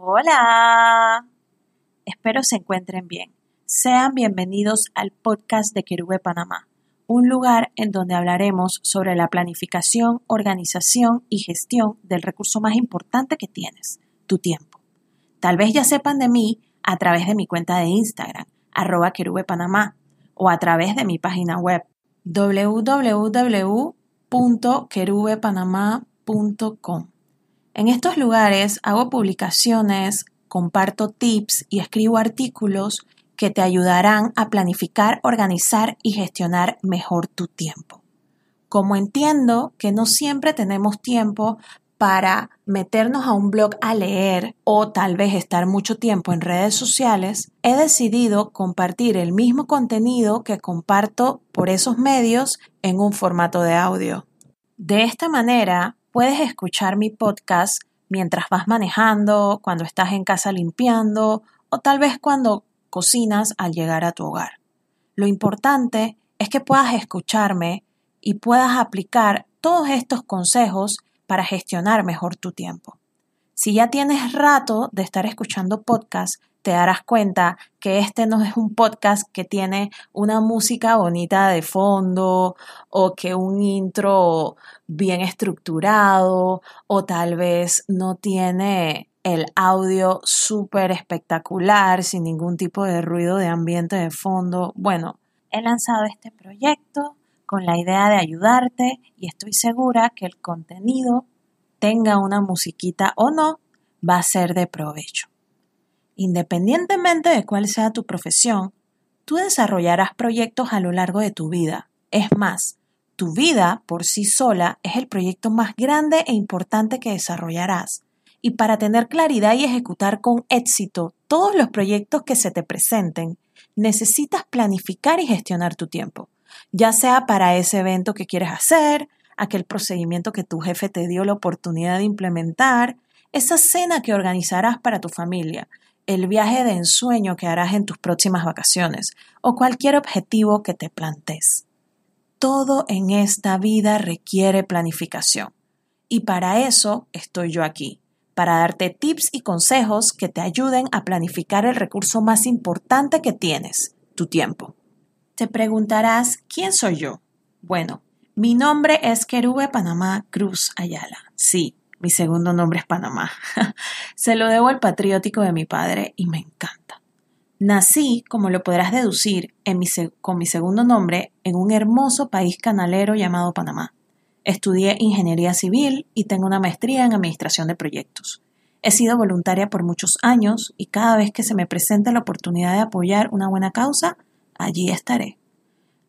Hola. Espero se encuentren bien. Sean bienvenidos al podcast de Querube Panamá, un lugar en donde hablaremos sobre la planificación, organización y gestión del recurso más importante que tienes, tu tiempo. Tal vez ya sepan de mí a través de mi cuenta de Instagram, arroba Panamá, o a través de mi página web www.querubepanamá.com. En estos lugares hago publicaciones, comparto tips y escribo artículos que te ayudarán a planificar, organizar y gestionar mejor tu tiempo. Como entiendo que no siempre tenemos tiempo para meternos a un blog a leer o tal vez estar mucho tiempo en redes sociales, he decidido compartir el mismo contenido que comparto por esos medios en un formato de audio. De esta manera, Puedes escuchar mi podcast mientras vas manejando, cuando estás en casa limpiando o tal vez cuando cocinas al llegar a tu hogar. Lo importante es que puedas escucharme y puedas aplicar todos estos consejos para gestionar mejor tu tiempo. Si ya tienes rato de estar escuchando podcast, te darás cuenta que este no es un podcast que tiene una música bonita de fondo o que un intro bien estructurado o tal vez no tiene el audio súper espectacular sin ningún tipo de ruido de ambiente de fondo. Bueno, he lanzado este proyecto con la idea de ayudarte y estoy segura que el contenido tenga una musiquita o no, va a ser de provecho. Independientemente de cuál sea tu profesión, tú desarrollarás proyectos a lo largo de tu vida. Es más, tu vida por sí sola es el proyecto más grande e importante que desarrollarás. Y para tener claridad y ejecutar con éxito todos los proyectos que se te presenten, necesitas planificar y gestionar tu tiempo, ya sea para ese evento que quieres hacer, aquel procedimiento que tu jefe te dio la oportunidad de implementar, esa cena que organizarás para tu familia, el viaje de ensueño que harás en tus próximas vacaciones o cualquier objetivo que te plantes. Todo en esta vida requiere planificación y para eso estoy yo aquí, para darte tips y consejos que te ayuden a planificar el recurso más importante que tienes, tu tiempo. Te preguntarás, ¿quién soy yo? Bueno, mi nombre es Querube Panamá Cruz Ayala. Sí, mi segundo nombre es Panamá. Se lo debo al patriótico de mi padre y me encanta. Nací, como lo podrás deducir, con mi segundo nombre en un hermoso país canalero llamado Panamá. Estudié ingeniería civil y tengo una maestría en administración de proyectos. He sido voluntaria por muchos años y cada vez que se me presente la oportunidad de apoyar una buena causa, allí estaré.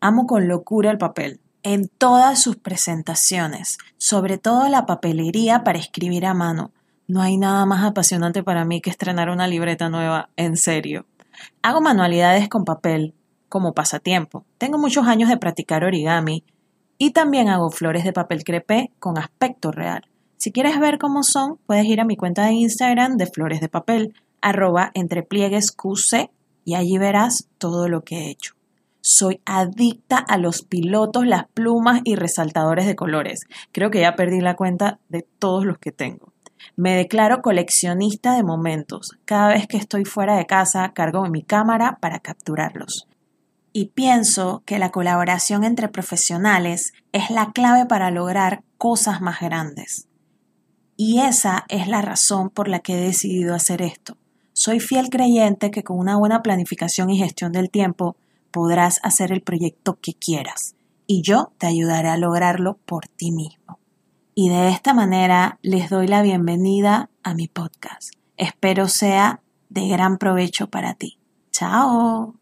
Amo con locura el papel, en todas sus presentaciones, sobre todo la papelería para escribir a mano. No hay nada más apasionante para mí que estrenar una libreta nueva, en serio. Hago manualidades con papel como pasatiempo. Tengo muchos años de practicar origami y también hago flores de papel crepé con aspecto real. Si quieres ver cómo son, puedes ir a mi cuenta de Instagram de flores de papel, arroba entreplieguesqc y allí verás todo lo que he hecho. Soy adicta a los pilotos, las plumas y resaltadores de colores. Creo que ya perdí la cuenta de todos los que tengo. Me declaro coleccionista de momentos. Cada vez que estoy fuera de casa, cargo mi cámara para capturarlos. Y pienso que la colaboración entre profesionales es la clave para lograr cosas más grandes. Y esa es la razón por la que he decidido hacer esto. Soy fiel creyente que con una buena planificación y gestión del tiempo podrás hacer el proyecto que quieras y yo te ayudaré a lograrlo por ti mismo. Y de esta manera les doy la bienvenida a mi podcast. Espero sea de gran provecho para ti. Chao.